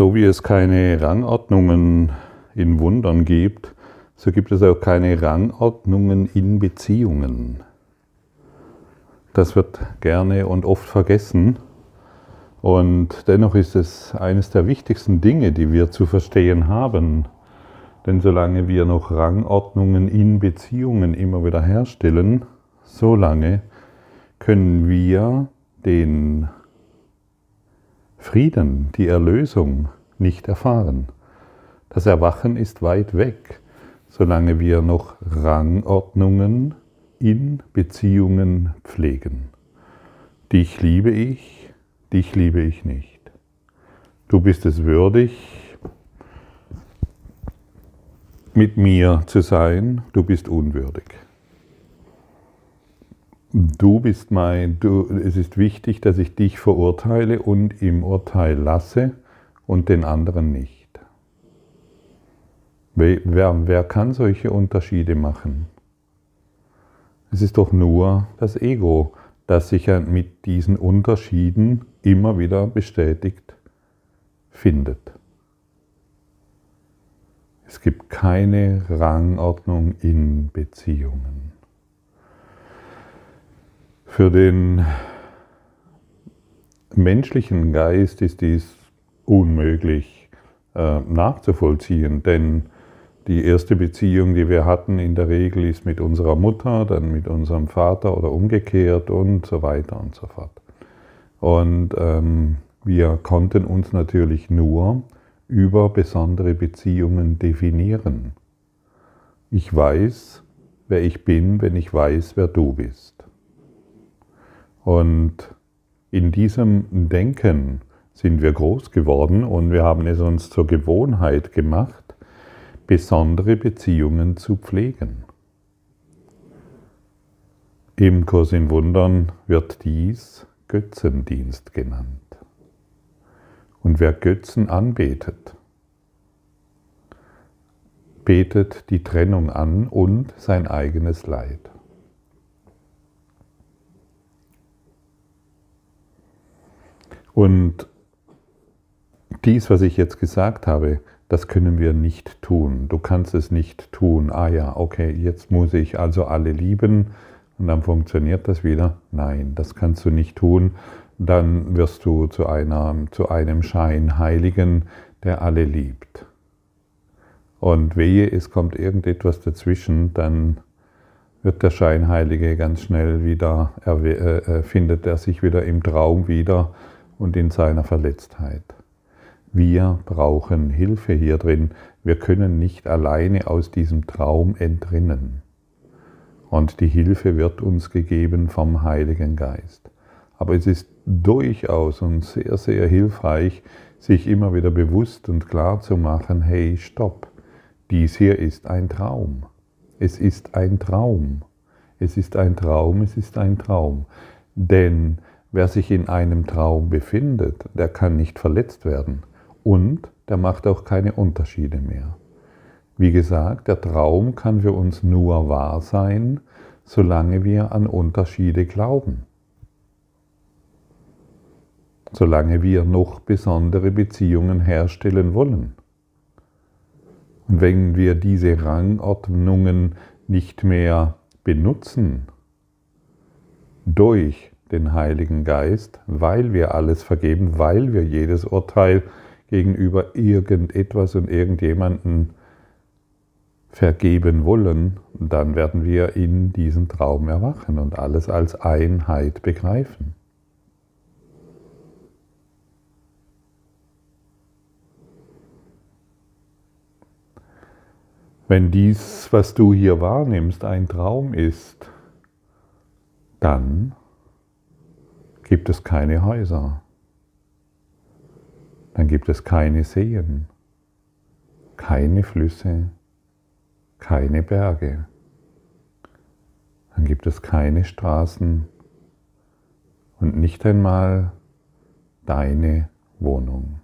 So wie es keine Rangordnungen in Wundern gibt, so gibt es auch keine Rangordnungen in Beziehungen. Das wird gerne und oft vergessen. Und dennoch ist es eines der wichtigsten Dinge, die wir zu verstehen haben. Denn solange wir noch Rangordnungen in Beziehungen immer wieder herstellen, solange können wir den Frieden, die Erlösung nicht erfahren. Das Erwachen ist weit weg, solange wir noch Rangordnungen in Beziehungen pflegen. Dich liebe ich, dich liebe ich nicht. Du bist es würdig, mit mir zu sein, du bist unwürdig. Du bist mein, du, es ist wichtig, dass ich dich verurteile und im Urteil lasse und den anderen nicht. Wer, wer, kann solche Unterschiede machen? Es ist doch nur das Ego, das sich mit diesen Unterschieden immer wieder bestätigt findet. Es gibt keine Rangordnung in Beziehungen. Für den menschlichen Geist ist dies unmöglich äh, nachzuvollziehen, denn die erste Beziehung, die wir hatten, in der Regel ist mit unserer Mutter, dann mit unserem Vater oder umgekehrt und so weiter und so fort. Und ähm, wir konnten uns natürlich nur über besondere Beziehungen definieren. Ich weiß, wer ich bin, wenn ich weiß, wer du bist. Und in diesem Denken sind wir groß geworden und wir haben es uns zur Gewohnheit gemacht, besondere Beziehungen zu pflegen. Im Kurs in Wundern wird dies Götzendienst genannt. Und wer Götzen anbetet, betet die Trennung an und sein eigenes Leid. Und dies, was ich jetzt gesagt habe, das können wir nicht tun. Du kannst es nicht tun. Ah ja, okay, jetzt muss ich also alle lieben und dann funktioniert das wieder. Nein, das kannst du nicht tun. Dann wirst du zu, einer, zu einem Scheinheiligen, der alle liebt. Und wehe, es kommt irgendetwas dazwischen, dann wird der Scheinheilige ganz schnell wieder, er, äh, findet er sich wieder im Traum wieder und in seiner Verletztheit. Wir brauchen Hilfe hier drin. Wir können nicht alleine aus diesem Traum entrinnen. Und die Hilfe wird uns gegeben vom Heiligen Geist. Aber es ist durchaus und sehr, sehr hilfreich, sich immer wieder bewusst und klar zu machen, hey, stopp, dies hier ist ein Traum. Es ist ein Traum. Es ist ein Traum, es ist ein Traum. Denn Wer sich in einem Traum befindet, der kann nicht verletzt werden und der macht auch keine Unterschiede mehr. Wie gesagt, der Traum kann für uns nur wahr sein, solange wir an Unterschiede glauben. Solange wir noch besondere Beziehungen herstellen wollen. Und wenn wir diese Rangordnungen nicht mehr benutzen, durch den Heiligen Geist, weil wir alles vergeben, weil wir jedes Urteil gegenüber irgendetwas und irgendjemanden vergeben wollen, dann werden wir in diesem Traum erwachen und alles als Einheit begreifen. Wenn dies, was du hier wahrnimmst, ein Traum ist, dann gibt es keine Häuser. Dann gibt es keine Seen, keine Flüsse, keine Berge. Dann gibt es keine Straßen und nicht einmal deine Wohnung.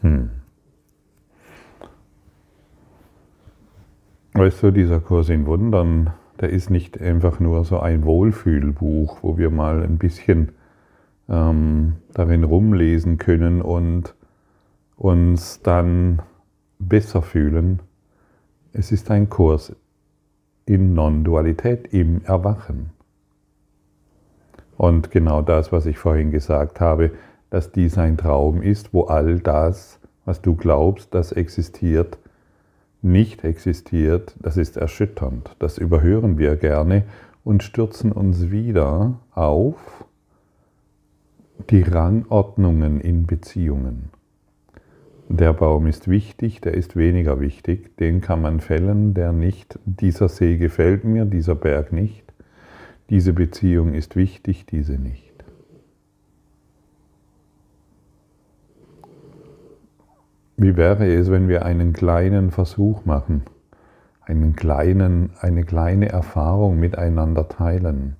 Hm. Weißt du, dieser Kurs in Wundern, der ist nicht einfach nur so ein Wohlfühlbuch, wo wir mal ein bisschen ähm, darin rumlesen können und uns dann besser fühlen. Es ist ein Kurs in Non-Dualität, im Erwachen. Und genau das, was ich vorhin gesagt habe, dass dies ein Traum ist, wo all das, was du glaubst, das existiert, nicht existiert, das ist erschütternd. Das überhören wir gerne und stürzen uns wieder auf die Rangordnungen in Beziehungen. Der Baum ist wichtig, der ist weniger wichtig, den kann man fällen, der nicht, dieser See gefällt mir, dieser Berg nicht, diese Beziehung ist wichtig, diese nicht. Wie wäre es, wenn wir einen kleinen Versuch machen, einen kleinen, eine kleine Erfahrung miteinander teilen?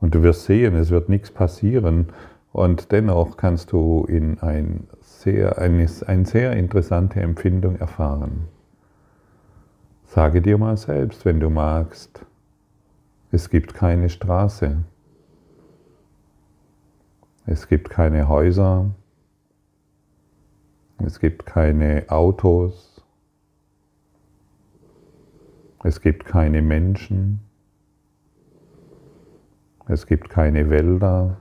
Und du wirst sehen, es wird nichts passieren und dennoch kannst du in ein sehr, eine, eine sehr interessante Empfindung erfahren. Sage dir mal selbst, wenn du magst, es gibt keine Straße, es gibt keine Häuser, es gibt keine Autos. Es gibt keine Menschen. Es gibt keine Wälder.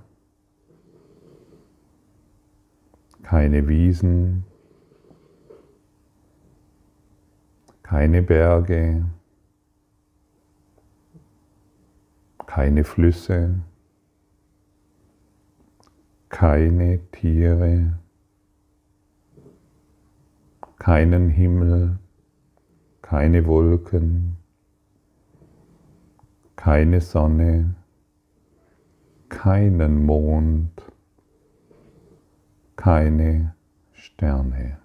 Keine Wiesen. Keine Berge. Keine Flüsse. Keine Tiere keinen Himmel, keine Wolken, keine Sonne, keinen Mond, keine Sterne.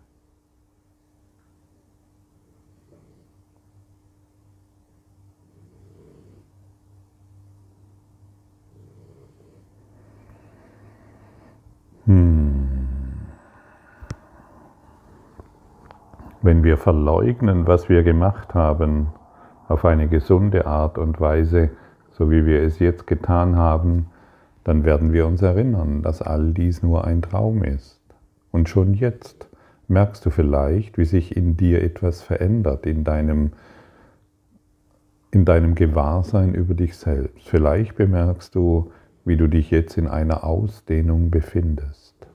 Hmm. Wenn wir verleugnen, was wir gemacht haben, auf eine gesunde Art und Weise, so wie wir es jetzt getan haben, dann werden wir uns erinnern, dass all dies nur ein Traum ist. Und schon jetzt merkst du vielleicht, wie sich in dir etwas verändert, in deinem, in deinem Gewahrsein über dich selbst. Vielleicht bemerkst du, wie du dich jetzt in einer Ausdehnung befindest.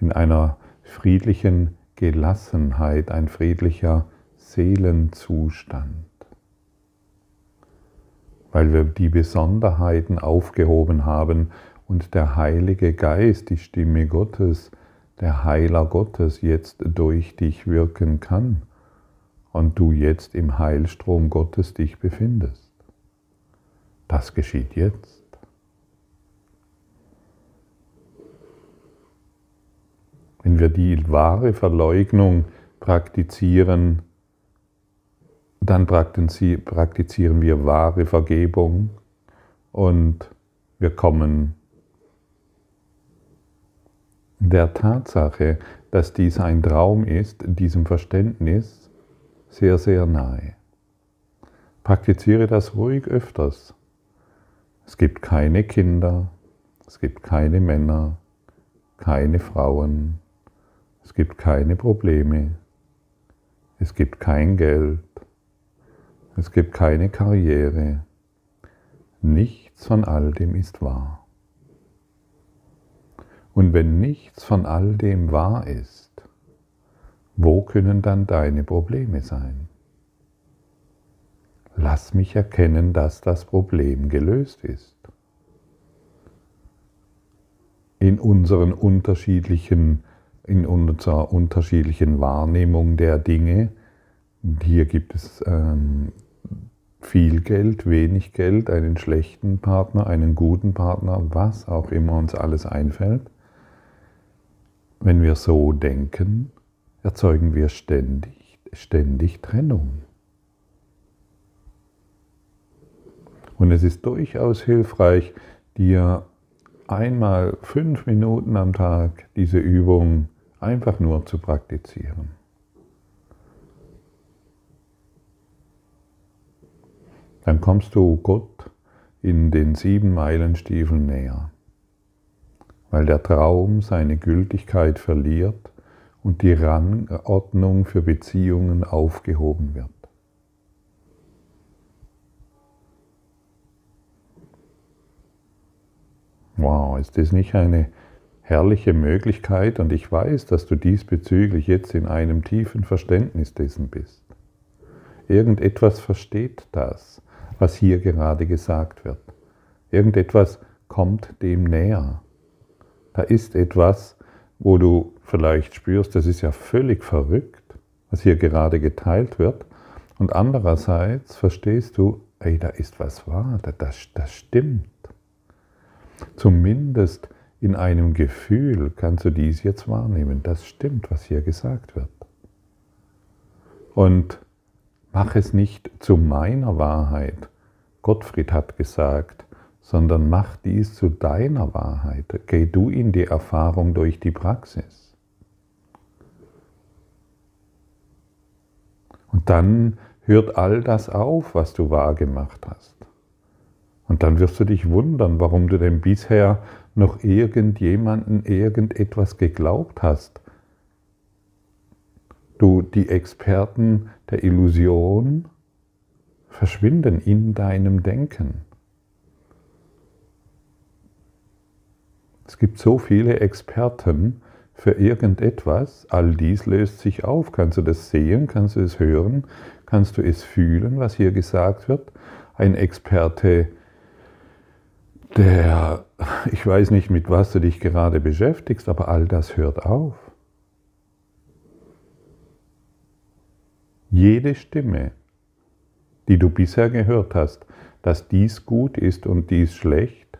In einer friedlichen Gelassenheit, ein friedlicher Seelenzustand. Weil wir die Besonderheiten aufgehoben haben und der Heilige Geist, die Stimme Gottes, der Heiler Gottes jetzt durch dich wirken kann und du jetzt im Heilstrom Gottes dich befindest. Das geschieht jetzt. Wenn wir die wahre Verleugnung praktizieren, dann praktizieren wir wahre Vergebung und wir kommen der Tatsache, dass dies ein Traum ist, diesem Verständnis sehr, sehr nahe. Praktiziere das ruhig öfters. Es gibt keine Kinder, es gibt keine Männer, keine Frauen, es gibt keine Probleme. Es gibt kein Geld. Es gibt keine Karriere. Nichts von all dem ist wahr. Und wenn nichts von all dem wahr ist, wo können dann deine Probleme sein? Lass mich erkennen, dass das Problem gelöst ist. In unseren unterschiedlichen in unserer unterschiedlichen Wahrnehmung der Dinge. Hier gibt es ähm, viel Geld, wenig Geld, einen schlechten Partner, einen guten Partner, was auch immer uns alles einfällt. Wenn wir so denken, erzeugen wir ständig, ständig Trennung. Und es ist durchaus hilfreich, dir einmal fünf Minuten am Tag diese Übung einfach nur zu praktizieren. Dann kommst du Gott in den sieben Meilenstiefeln näher, weil der Traum seine Gültigkeit verliert und die Rangordnung für Beziehungen aufgehoben wird. Wow, ist das nicht eine herrliche Möglichkeit? Und ich weiß, dass du diesbezüglich jetzt in einem tiefen Verständnis dessen bist. Irgendetwas versteht das, was hier gerade gesagt wird. Irgendetwas kommt dem näher. Da ist etwas, wo du vielleicht spürst, das ist ja völlig verrückt, was hier gerade geteilt wird. Und andererseits verstehst du, ey, da ist was wahr, das, das stimmt. Zumindest in einem Gefühl kannst du dies jetzt wahrnehmen. Das stimmt, was hier gesagt wird. Und mach es nicht zu meiner Wahrheit. Gottfried hat gesagt, sondern mach dies zu deiner Wahrheit. Geh du in die Erfahrung durch die Praxis. Und dann hört all das auf, was du wahrgemacht hast. Und dann wirst du dich wundern, warum du denn bisher noch irgendjemanden irgendetwas geglaubt hast. Du, die Experten der Illusion verschwinden in deinem Denken. Es gibt so viele Experten für irgendetwas, all dies löst sich auf. Kannst du das sehen, kannst du es hören, kannst du es fühlen, was hier gesagt wird? Ein Experte der, ich weiß nicht, mit was du dich gerade beschäftigst, aber all das hört auf. Jede Stimme, die du bisher gehört hast, dass dies gut ist und dies schlecht,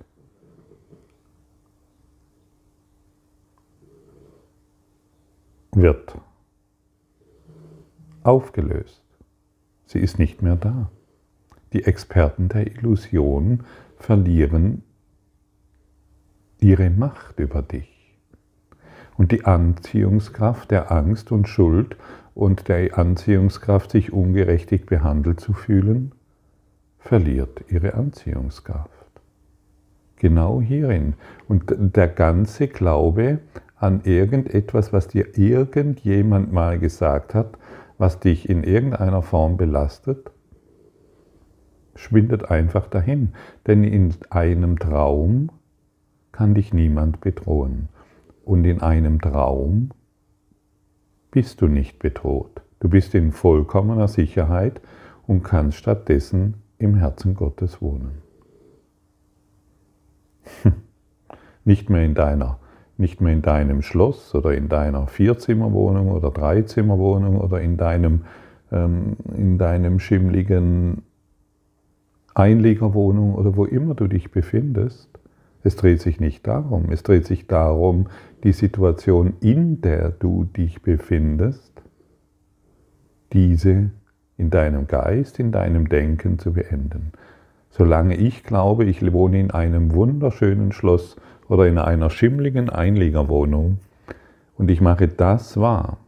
wird aufgelöst. Sie ist nicht mehr da. Die Experten der Illusion verlieren ihre Macht über dich. Und die Anziehungskraft der Angst und Schuld und der Anziehungskraft, sich ungerechtig behandelt zu fühlen, verliert ihre Anziehungskraft. Genau hierin. Und der ganze Glaube an irgendetwas, was dir irgendjemand mal gesagt hat, was dich in irgendeiner Form belastet, schwindet einfach dahin. Denn in einem Traum kann dich niemand bedrohen. Und in einem Traum bist du nicht bedroht. Du bist in vollkommener Sicherheit und kannst stattdessen im Herzen Gottes wohnen. Nicht mehr in deiner, nicht mehr in deinem Schloss oder in deiner Vierzimmerwohnung oder Dreizimmerwohnung oder in deinem, ähm, in deinem schimmligen Einliegerwohnung oder wo immer du dich befindest. Es dreht sich nicht darum. Es dreht sich darum, die Situation, in der du dich befindest, diese in deinem Geist, in deinem Denken zu beenden. Solange ich glaube, ich wohne in einem wunderschönen Schloss oder in einer schimmligen Einliegerwohnung und ich mache das wahr,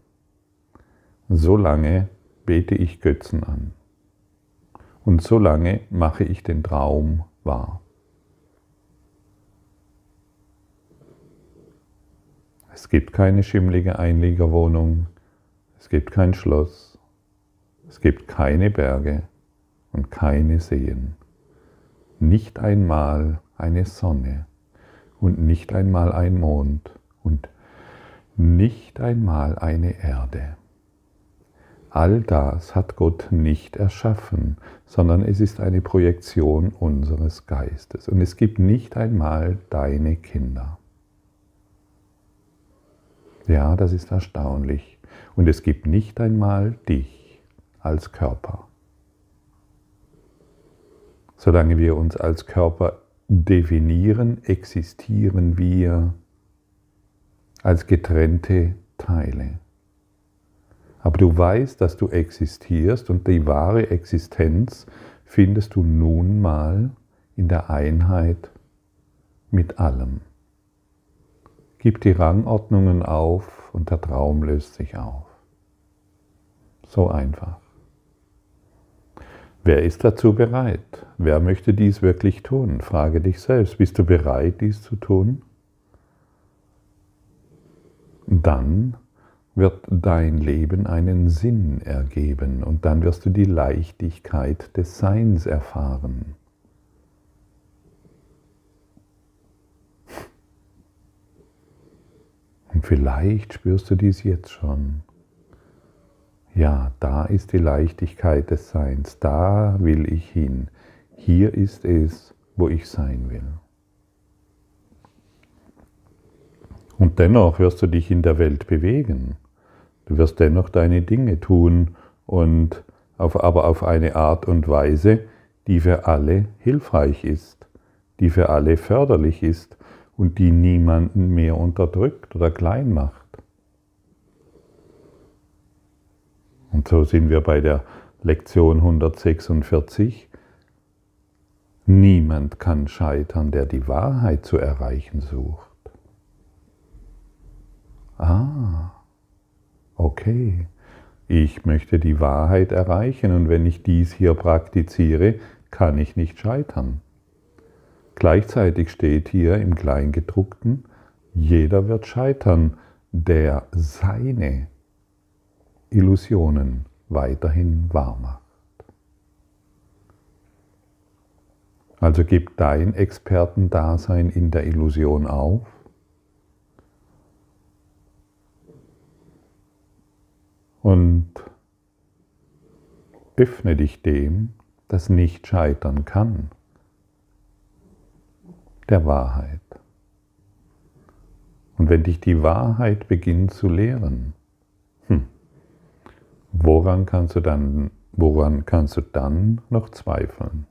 solange bete ich Götzen an. Und solange mache ich den Traum wahr. Es gibt keine schimmlige Einliegerwohnung, es gibt kein Schloss, es gibt keine Berge und keine Seen, nicht einmal eine Sonne und nicht einmal ein Mond und nicht einmal eine Erde. All das hat Gott nicht erschaffen, sondern es ist eine Projektion unseres Geistes. Und es gibt nicht einmal deine Kinder. Ja, das ist erstaunlich. Und es gibt nicht einmal dich als Körper. Solange wir uns als Körper definieren, existieren wir als getrennte Teile. Aber du weißt, dass du existierst und die wahre Existenz findest du nun mal in der Einheit mit allem. Gib die Rangordnungen auf und der Traum löst sich auf. So einfach. Wer ist dazu bereit? Wer möchte dies wirklich tun? Frage dich selbst. Bist du bereit, dies zu tun? Dann wird dein Leben einen Sinn ergeben und dann wirst du die Leichtigkeit des Seins erfahren. Und vielleicht spürst du dies jetzt schon. Ja, da ist die Leichtigkeit des Seins, da will ich hin. Hier ist es, wo ich sein will. Und dennoch wirst du dich in der Welt bewegen. Du wirst dennoch deine Dinge tun und auf, aber auf eine Art und Weise, die für alle hilfreich ist, die für alle förderlich ist und die niemanden mehr unterdrückt oder klein macht. Und so sind wir bei der Lektion 146. Niemand kann scheitern, der die Wahrheit zu erreichen sucht. Ah, okay. Ich möchte die Wahrheit erreichen und wenn ich dies hier praktiziere, kann ich nicht scheitern. Gleichzeitig steht hier im Kleingedruckten, jeder wird scheitern, der seine Illusionen weiterhin wahr macht. Also gib dein Expertendasein in der Illusion auf. Und öffne dich dem, das nicht scheitern kann, der Wahrheit. Und wenn dich die Wahrheit beginnt zu lehren, Woran kannst du dann, woran kannst du dann noch zweifeln?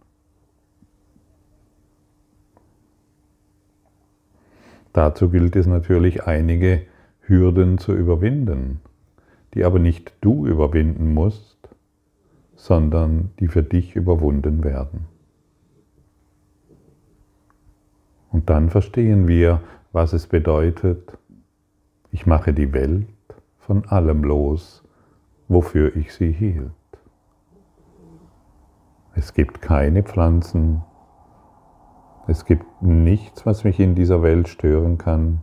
Dazu gilt es natürlich, einige Hürden zu überwinden, die aber nicht du überwinden musst, sondern die für dich überwunden werden. Und dann verstehen wir, was es bedeutet, ich mache die Welt von allem los, wofür ich sie hielt. Es gibt keine Pflanzen, es gibt nichts, was mich in dieser Welt stören kann.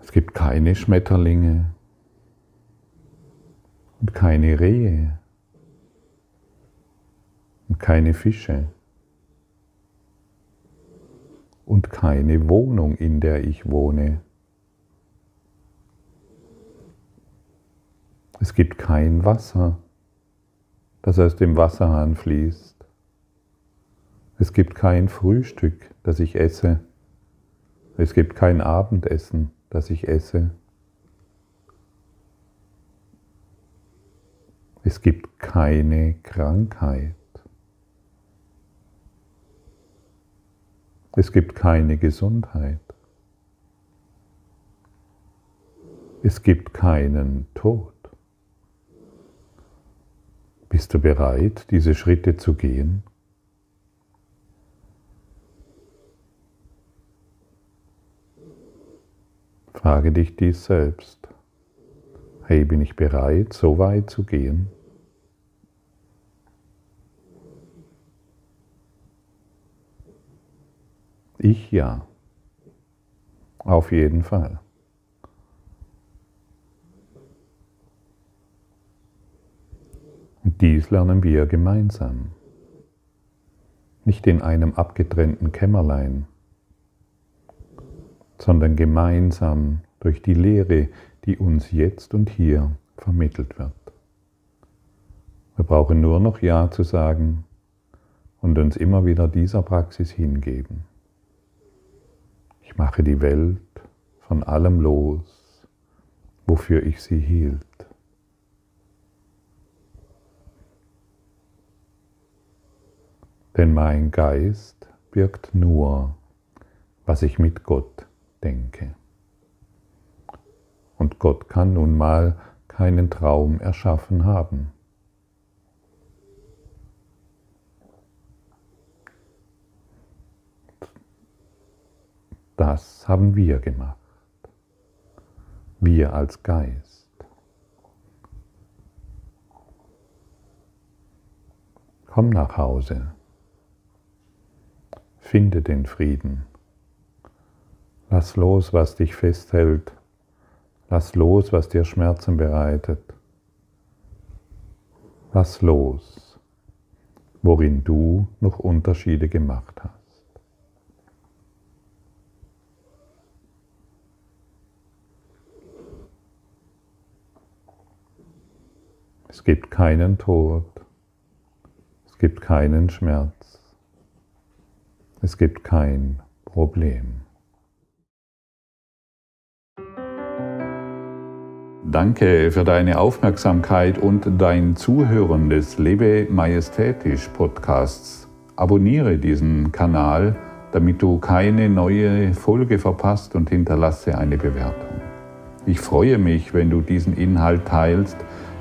Es gibt keine Schmetterlinge und keine Rehe und keine Fische und keine Wohnung, in der ich wohne. Es gibt kein Wasser, das aus dem Wasserhahn fließt. Es gibt kein Frühstück, das ich esse. Es gibt kein Abendessen, das ich esse. Es gibt keine Krankheit. Es gibt keine Gesundheit. Es gibt keinen Tod. Bist du bereit, diese Schritte zu gehen? Frage dich dies selbst. Hey, bin ich bereit, so weit zu gehen? Ich ja. Auf jeden Fall. Und dies lernen wir gemeinsam, nicht in einem abgetrennten Kämmerlein, sondern gemeinsam durch die Lehre, die uns jetzt und hier vermittelt wird. Wir brauchen nur noch Ja zu sagen und uns immer wieder dieser Praxis hingeben. Ich mache die Welt von allem los, wofür ich sie hielt. Denn mein Geist birgt nur, was ich mit Gott denke. Und Gott kann nun mal keinen Traum erschaffen haben. Das haben wir gemacht. Wir als Geist. Komm nach Hause. Finde den Frieden. Lass los, was dich festhält. Lass los, was dir Schmerzen bereitet. Lass los, worin du noch Unterschiede gemacht hast. Es gibt keinen Tod. Es gibt keinen Schmerz. Es gibt kein Problem. Danke für deine Aufmerksamkeit und dein Zuhören des Lebe Majestätisch Podcasts. Abonniere diesen Kanal, damit du keine neue Folge verpasst und hinterlasse eine Bewertung. Ich freue mich, wenn du diesen Inhalt teilst,